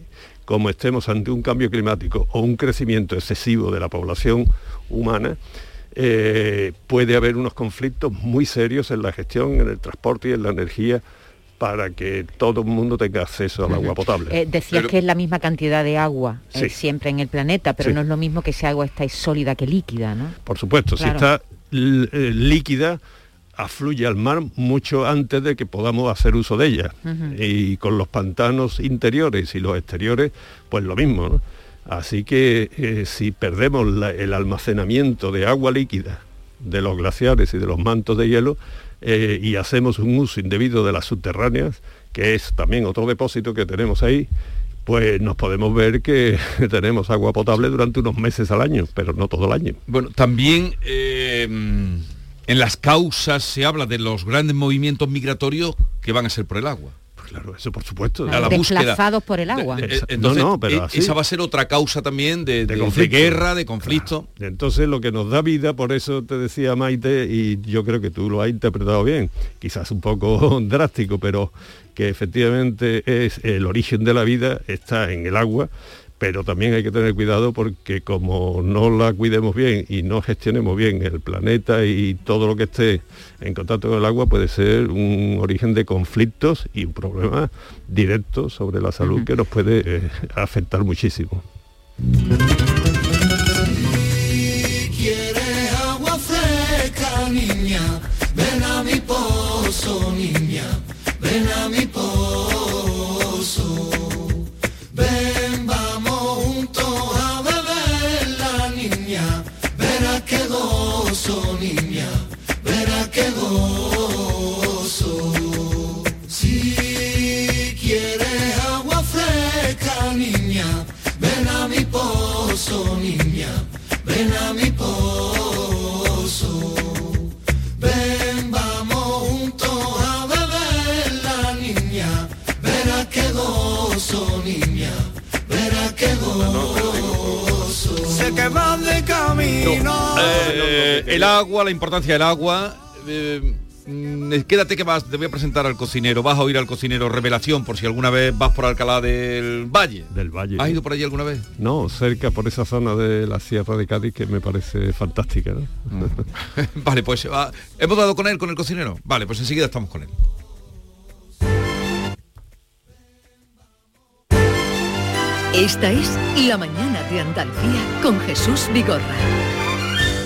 como estemos ante un cambio climático o un crecimiento excesivo de la población humana, eh, puede haber unos conflictos muy serios en la gestión, en el transporte y en la energía para que todo el mundo tenga acceso al agua potable. Eh, decías que es la misma cantidad de agua eh, siempre en el planeta, pero no es lo mismo que esa agua está sólida que líquida, ¿no? Por supuesto, si está eh, líquida, afluye al mar mucho antes de que podamos hacer uso de ella. Y con los pantanos interiores y los exteriores, pues lo mismo. ¿no? Así que si perdemos el almacenamiento de agua líquida de los glaciares y de los mantos de hielo, eh, y hacemos un uso indebido de las subterráneas, que es también otro depósito que tenemos ahí, pues nos podemos ver que tenemos agua potable durante unos meses al año, pero no todo el año. Bueno, también eh, en las causas se habla de los grandes movimientos migratorios que van a ser por el agua. Claro, eso por supuesto. Desplazados por el agua. no, no, pero e- esa va a ser otra causa también de, guerra, de conflicto. Entonces lo que nos da vida, por eso te decía Maite, y yo creo que tú lo has interpretado bien, quizás un poco drástico, pero que efectivamente es el origen de la vida, está en el agua pero también hay que tener cuidado porque como no la cuidemos bien y no gestionemos bien el planeta y todo lo que esté en contacto con el agua puede ser un origen de conflictos y un problema directo sobre la salud que nos puede eh, afectar muchísimo. El agua, la importancia del agua. Eh, mm, quédate que vas, te voy a presentar al cocinero, vas a oír al cocinero revelación por si alguna vez vas por Alcalá del Valle. Del Valle. ¿Has ido por allí alguna vez? No, cerca por esa zona de la Sierra de Cádiz que me parece fantástica. Mm. vale, pues ah, hemos dado con él, con el cocinero. Vale, pues enseguida estamos con él. Esta es La Mañana de Andalucía con Jesús Vigorra.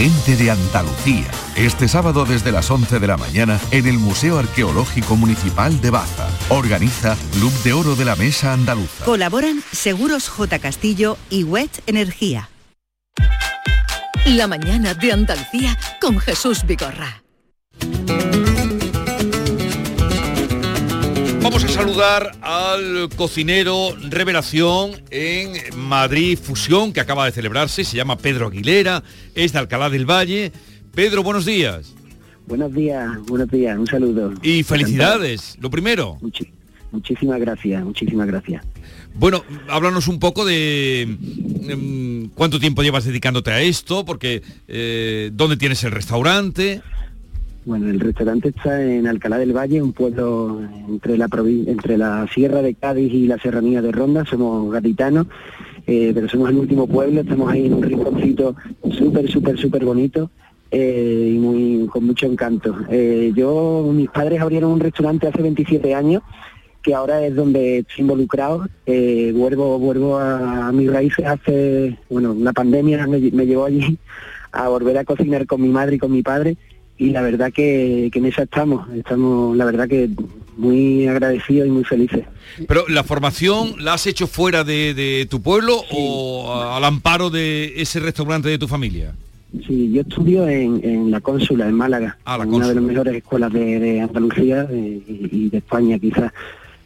Gente de Andalucía. Este sábado desde las 11 de la mañana en el Museo Arqueológico Municipal de Baza. Organiza Club de Oro de la Mesa Andaluza. Colaboran Seguros J. Castillo y Wet Energía. La mañana de Andalucía con Jesús Vigorra. Vamos a saludar al cocinero Revelación en Madrid Fusión, que acaba de celebrarse, se llama Pedro Aguilera, es de Alcalá del Valle. Pedro, buenos días. Buenos días, buenos días, un saludo. Y felicidades, lo primero. Muchísimas gracias, muchísimas gracias. Bueno, háblanos un poco de em, cuánto tiempo llevas dedicándote a esto, porque eh, dónde tienes el restaurante. Bueno, el restaurante está en Alcalá del Valle, un pueblo entre la entre la Sierra de Cádiz y la Serranía de Ronda. Somos gaditanos, eh, pero somos el último pueblo. Estamos ahí en un rinconcito súper, súper, súper bonito. Eh, y muy, con mucho encanto. yo, mis padres abrieron un restaurante hace 27 años que ahora es donde estoy involucrado. Eh, vuelvo vuelvo a, mis raíces hace, bueno, la pandemia me, llevó allí a volver a cocinar con mi madre y con mi padre y la verdad que, en esa estamos, estamos la verdad que muy agradecidos y muy felices. Pero la formación la has hecho fuera de, tu pueblo o al amparo de ese restaurante de tu familia? Sí, yo estudio en, la Cónsula, en Málaga, ah, una de las mejores escuelas de, Andalucía eh, y, de España quizás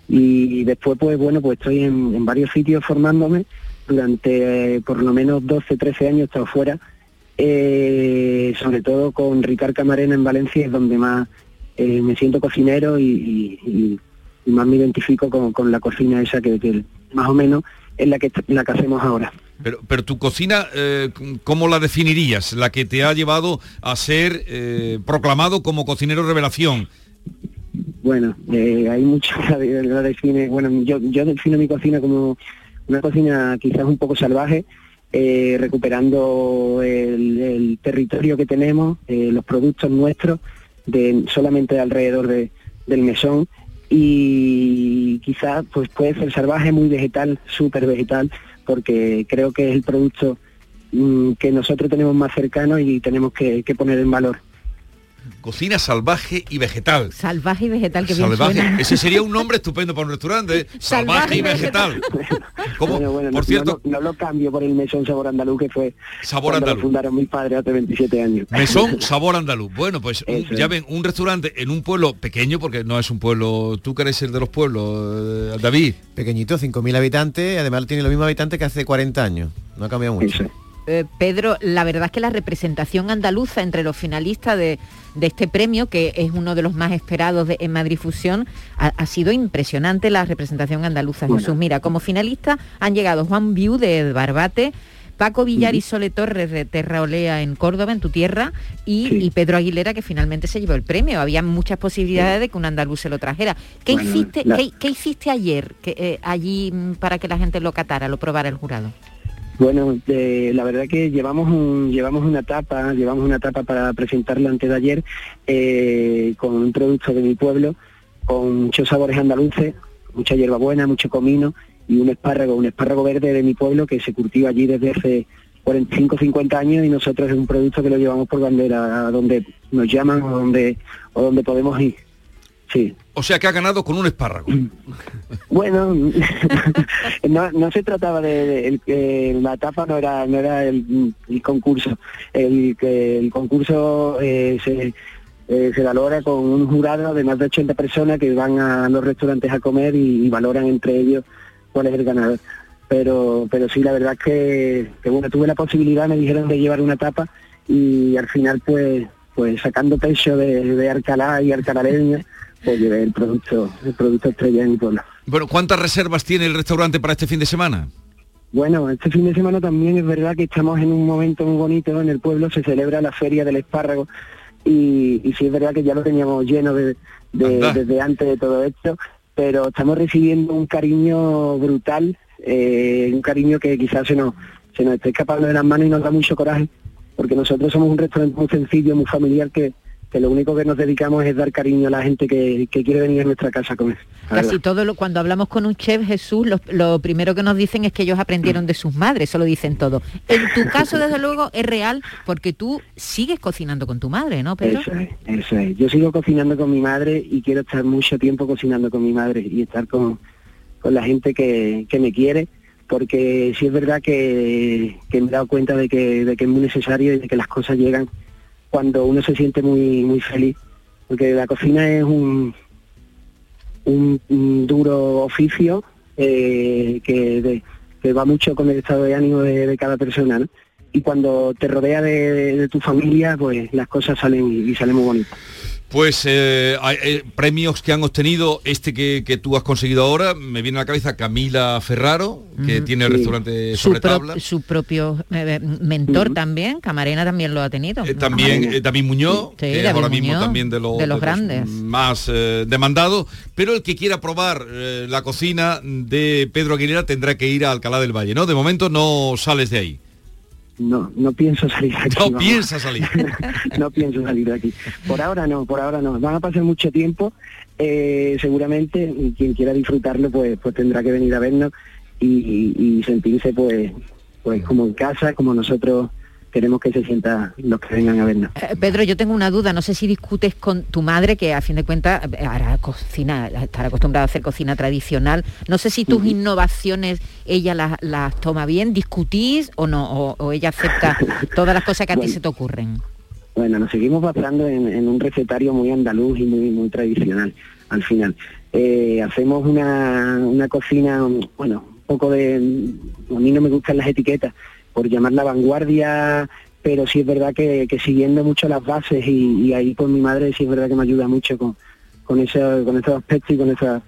y después pues bueno pues estoy en, varios sitios formándome durante por lo menos 12 13 años he estado fuera eh, sobre todo con Ricard Camarena en Valencia es donde más eh, me siento cocinero y, más me identifico con, la cocina esa que, más o menos es la que la que hacemos ahora pero, pero tu cocina, eh, ¿cómo la definirías? La que te ha llevado a ser proclamado como cocinero revelación. Bueno, eh, hay mucho que la define. Bueno, yo, yo defino mi cocina como una cocina quizás un poco salvaje, eh, recuperando el, territorio que tenemos, eh, los productos nuestros, de, solamente alrededor del mesón y quizás pues puede ser salvaje, muy vegetal, súper vegetal, porque creo que es el producto mm, que nosotros tenemos más cercano y tenemos que poner en valor. Cocina salvaje y vegetal. Salvaje y vegetal, que bien suena. Ese sería un nombre estupendo para un restaurante. ¿eh? Salvaje, y vegetal. por cierto, no, lo cambio por el mesón sabor andaluz que fue sabor andaluz. fundaron mis padres hace 27 años. Mesón sabor andaluz. Bueno, pues ya ven, un restaurante en un pueblo pequeño, porque no es un pueblo, tú que eres el de los pueblos, eh, David. Pequeñito, 5.000 habitantes, además tiene los mismos habitantes que hace 40 años. No ha cambiado mucho. Eh, Pedro, la verdad es que la representación andaluza entre los finalistas de, este premio, que es uno de los más esperados en Madrid Fusión, ha, sido impresionante la representación andaluza. Jesús, mira, como finalista han llegado Juan Viu de Barbate, Paco Villar y Sole Torres de Terraolea en Córdoba, en tu tierra, y, Pedro Aguilera, que finalmente se llevó el premio. Había muchas posibilidades de que un andaluz se lo trajera. ¿Qué, hiciste, ¿qué, hiciste ayer eh, allí mm, para que la gente lo catara, lo probara el jurado? Bueno, la verdad que llevamos llevamos una etapa, llevamos una etapa para presentarla antes de ayer eh, con un producto de mi pueblo, con muchos sabores andaluces, mucha hierbabuena, mucho comino y un espárrago, un espárrago verde de mi pueblo que se cultiva allí desde hace 45 50 años y nosotros es un producto que lo llevamos por bandera a donde nos llaman o donde o donde podemos ir. Sí. O sea que ha ganado con un espárrago. Bueno, no, se trataba de, la etapa no era no era el, concurso. El, el concurso eh, se, eh, se valora con un jurado de más de 80 personas que van a los restaurantes a comer y, valoran entre ellos cuál es el ganador. Pero pero sí, la verdad es que, bueno, tuve la posibilidad, me dijeron de llevar una etapa y al final pues pues sacando pecho de, de Arcalá y Arcalareña pues llevé el producto, el producto estrella en mi pueblo. Bueno, ¿cuántas reservas tiene el restaurante para este fin de semana? Bueno, este fin de semana también es verdad que estamos en un momento muy bonito en el pueblo, se celebra la Feria del Espárrago y, y sí es verdad que ya lo teníamos lleno de, desde antes de todo esto, pero estamos recibiendo un cariño brutal, eh, un cariño que quizás se nos, se nos esté escapando de las manos y nos da mucho coraje, porque nosotros somos un restaurante muy sencillo, muy familiar que, que lo único que nos dedicamos es dar cariño a la gente que, quiere venir a nuestra casa a comer. Casi todo lo, cuando hablamos con un chef, Jesús, lo, primero que nos dicen es que ellos aprendieron de sus madres, eso lo dicen todo. En tu caso, desde luego, es real porque tú sigues cocinando con tu madre, ¿no, Pedro? Eso es, eso es. Yo sigo cocinando con mi madre y quiero estar mucho tiempo cocinando con mi madre y estar con, la gente que, me quiere porque sí es verdad que, me he dado cuenta de que, de que es muy necesario y de que las cosas llegan cuando uno se siente muy muy feliz porque la cocina es un un, duro oficio eh, que, va mucho con el estado de ánimo de, cada persona y cuando te rodea de, tu familia pues las cosas salen y salen muy bonitas Pues eh, hay, eh, premios que han obtenido, este que, que tú has conseguido ahora, me viene a la cabeza Camila Ferraro, que tiene el Sí. restaurante Su, sobre pro- tabla. su propio eh, mentor también, Camarena también lo ha tenido. Eh, también eh, David Muñoz, Sí, que es ahora mismo Muñoz, también de, los- de los de grandes. más eh, demandados, pero el que quiera probar eh, la cocina de Pedro Aguilera tendrá que ir a Alcalá del Valle, ¿no? De momento no sales de ahí. No, no pienso salir de aquí. No vamos. piensas salir. no pienso salir de aquí. Por ahora no, por ahora no. Van a pasar mucho tiempo. eh, seguramente y quien quiera disfrutarlo pues pues tendrá que venir a vernos y, y- y sentirse pues pues como en casa, como nosotros queremos que se sienta los que vengan a vernos. Eh, Pedro, yo tengo una duda, no sé si discutes con tu madre, que a fin de cuentas eh, hará cocina, estará acostumbrada a hacer cocina tradicional. No sé si tus innovaciones ella las, las toma bien, discutís o no, o, o ella acepta todas las cosas que a ti se te ocurren. Bueno, nos seguimos basando en, en un recetario muy andaluz y muy muy tradicional al final. Eh, hacemos una, una cocina, bueno, un poco de... A mí no me gustan las etiquetas, por llamarla vanguardia, pero sí es verdad que, siguiendo mucho las bases y, ahí pues mi madre sí es verdad que me ayuda mucho con, con, ese, con esos aspectos y con esa,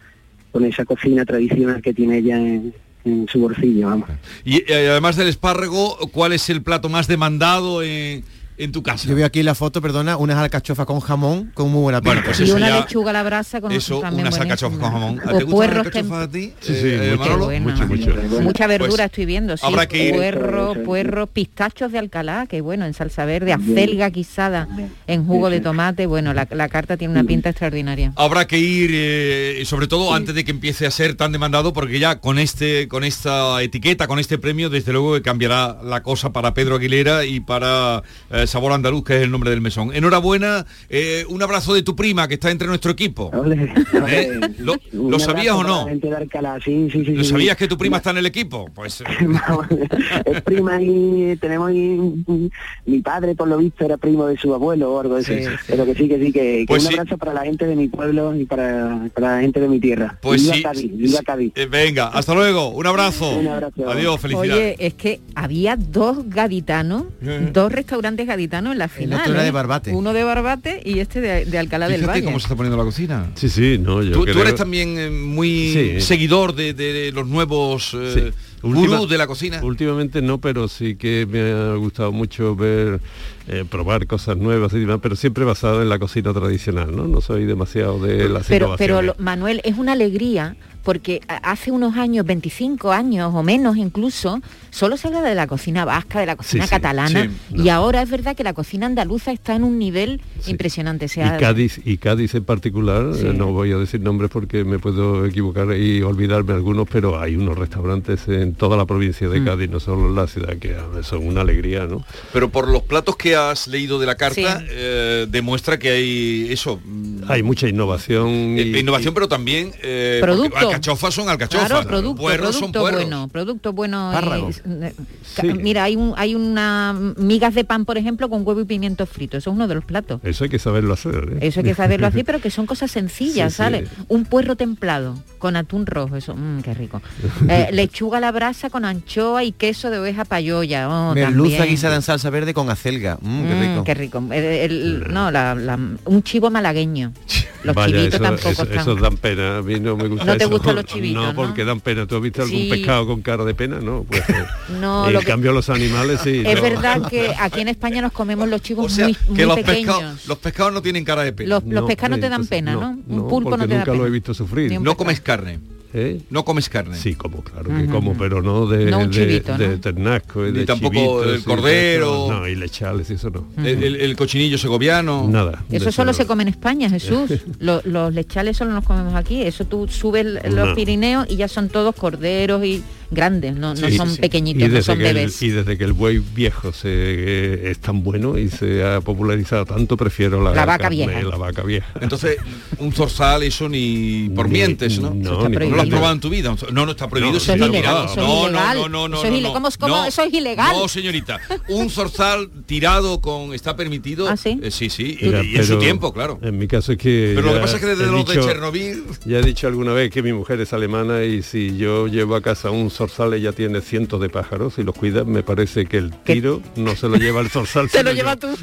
con esa cocina tradicional que tiene ella en, en su bolsillo, vamos. Y eh, además del espárrago, ¿cuál es el plato más demandado en, en tu casa? Yo veo aquí la foto, perdona, unas alcachofas con jamón con muy buena pinta. Bueno, pues y una ya- lechuga a la brasa con Eso, también unas alcachofas con jamón. ¿A ¿Te gustan las puerros alcachofas a ti? Sí, sí, eh, mucho, Manolo? buena. mucho, mucho. Mucha verdura Pues estoy viendo, sí. habrá que ir- puerro, puerro, pistachos de Alcalá, que bueno, en salsa verde, acelga guisada en jugo de tomate, bueno, la, la carta tiene una pinta extraordinaria. Habrá que ir, eh, sobre todo antes de que empiece a ser tan demandado, porque ya con este, con esta etiqueta, con este premio, desde luego que cambiará la cosa para Pedro Aguilera y para eh, Sabor Andaluz, que es el nombre del mesón. Enhorabuena, eh, un abrazo de tu prima que está entre nuestro equipo. ¿Eh? ¿Lo, sabías o no? la gente de Alcalá, sí, sí, sí, ¿Lo sí. sabías que tu prima está en el equipo? Pues eh, es prima y tenemos mi padre por lo visto era primo de su abuelo o algo así Sí, sí. pero que sí que sí que, que Pues un sí. abrazo para la gente de mi pueblo y para, para la gente de mi tierra Pues viva sí, Cádiz, viva Cádiz eh, venga, hasta luego, un abrazo. Un abrazo. Adiós, felicidades. Oye, es que había dos gaditanos, dos restaurantes gaditanos en la final. otro era de ¿eh? Barbate. Uno de Barbate y este de, de Alcalá del Fíjate Valle. cómo se está poniendo la cocina. Sí, sí, no, yo Tú, eres también eh, muy Sí. seguidor de, de los nuevos eh, Última- gurús de la cocina. Últimamente no, pero sí que me ha gustado mucho ver, eh, probar cosas nuevas y demás, pero siempre basado en la cocina tradicional, ¿no? No soy demasiado de las Pero, pero lo- Manuel, es una alegría porque a- hace unos años, 25 años o menos incluso, solo se habla de la cocina vasca, de la cocina sí, catalana, sí, y ahora es verdad que la cocina andaluza está en un nivel impresionante. Se ha- Y Cádiz, y Cádiz en particular, Sí. eh, no voy a decir nombres porque me puedo equivocar y olvidarme algunos, pero hay unos restaurantes en toda la provincia Mm. de Cádiz, no solo en la ciudad, que ah, son una alegría, ¿no? Pero por los platos que has leído de la carta, Sí. eh, demuestra que hay eso. mm, Hay mucha innovación. eh, y- innovación, pero también eh, porque Producto. Alcachofas son alcachofas. Claro, producto, puerros son producto bueno, producto bueno. Es- eh, Sí. Mira, hay un, hay una migas de pan, por ejemplo, con huevo y pimiento frito. Eso es uno de los platos. Eso hay que saberlo hacer. ¿eh? Eso hay que saberlo así, pero que son cosas sencillas, Sí, sí. ¿sale? Un puerro templado con atún rojo, eso, mmm, qué rico. Eh, lechuga a la brasa con anchoa y queso de oveja payoya. Oh, Merluza guisada en salsa verde con acelga. Mm, qué Mm, rico. qué rico. El- el- no, la- la- un chivo malagueño. Los Vaya, chivitos eso- tampoco eso- están. esos dan pena, a mí no me gusta ¿No te eso. gustan los chivitos, No, no? porque dan pena. ¿Tú has visto algún Sí. pescado con cara de pena? No, pues... eh, No, en lo que- cambio los animales sí. Es no. verdad que aquí en España nos comemos los chivos muy, muy que los pequeños. pescados, los pescados no tienen cara de pelo. Los, los pescados no te dan pena, ¿no? Un pulpo no te da nunca pena. lo he visto sufrir. No comes carne. ¿Eh? No comes carne. Sí, como claro que como, pero no de, No de- chivito, de ¿no? ternasco y Ni de tampoco chivitos el cordero. No, y lechales y eso no. El, el- el cochinillo segoviano. Nada. Eso de solo se come en España, Jesús. Lo- los lechales solo nos comemos aquí. Eso tú subes el- los No. Pirineos y ya son todos corderos y grandes, no, no Sí, son sí, pequeñitos, y no son que el- bebés. y desde que el buey viejo se, eh, es tan bueno y se ha popularizado tanto, prefiero la, La vaca carne, vieja. La vaca vieja. Entonces, un zorzal, eso ni por mientes, ¿no? no, ¿No lo has probado en tu vida? No, no está prohibido. Eso es está ilegal, tirado. eso es no, ilegal. no, no, no, Eso es no, ile- no. ¿cómo es- cómo? No, Eso es ilegal. No, señorita. Un zorzal tirado con está permitido. ¿Ah, sí? Eh, sí, sí. Y, Mira, y en su tiempo, claro. En mi caso es que... Pero lo que pasa es que desde los de Chernobyl. Ya he dicho alguna vez que mi mujer es alemana y si yo llevo a casa un zorzal, ella tiene cientos de pájaros y los cuida, me parece que el tiro no se lo lleva el zorzal. Se lo yo. lleva tú.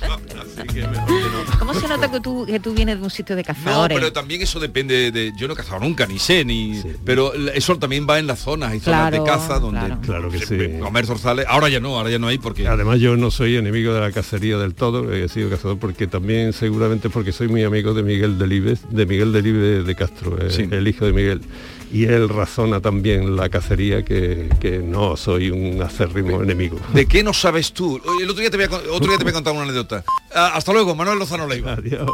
Así que mejor que no. ¿Cómo se nota que tú, que tú vienes de un sitio de No, cazadores? pero también eso depende de. Yo no he cazado nunca, ni sé, ni. Pero eso también va en las zonas, hay zonas de caza donde claro. Claro que sí. comer zorzales. Ahora ya no, ahora ya no hay porque. Además yo no soy enemigo de la cacería del todo, he sido cazador porque también seguramente porque soy muy amigo de Miguel Delibes, de Miguel Delibes de Castro, eh, el hijo de Miguel. Y él razona también la cacería que, que no soy un acérrimo enemigo. ¿De qué no sabes tú? El otro día te voy a, otro día te voy a contar una anécdota. Ah, hasta luego, Manuel Lozano Leiva. Adiós.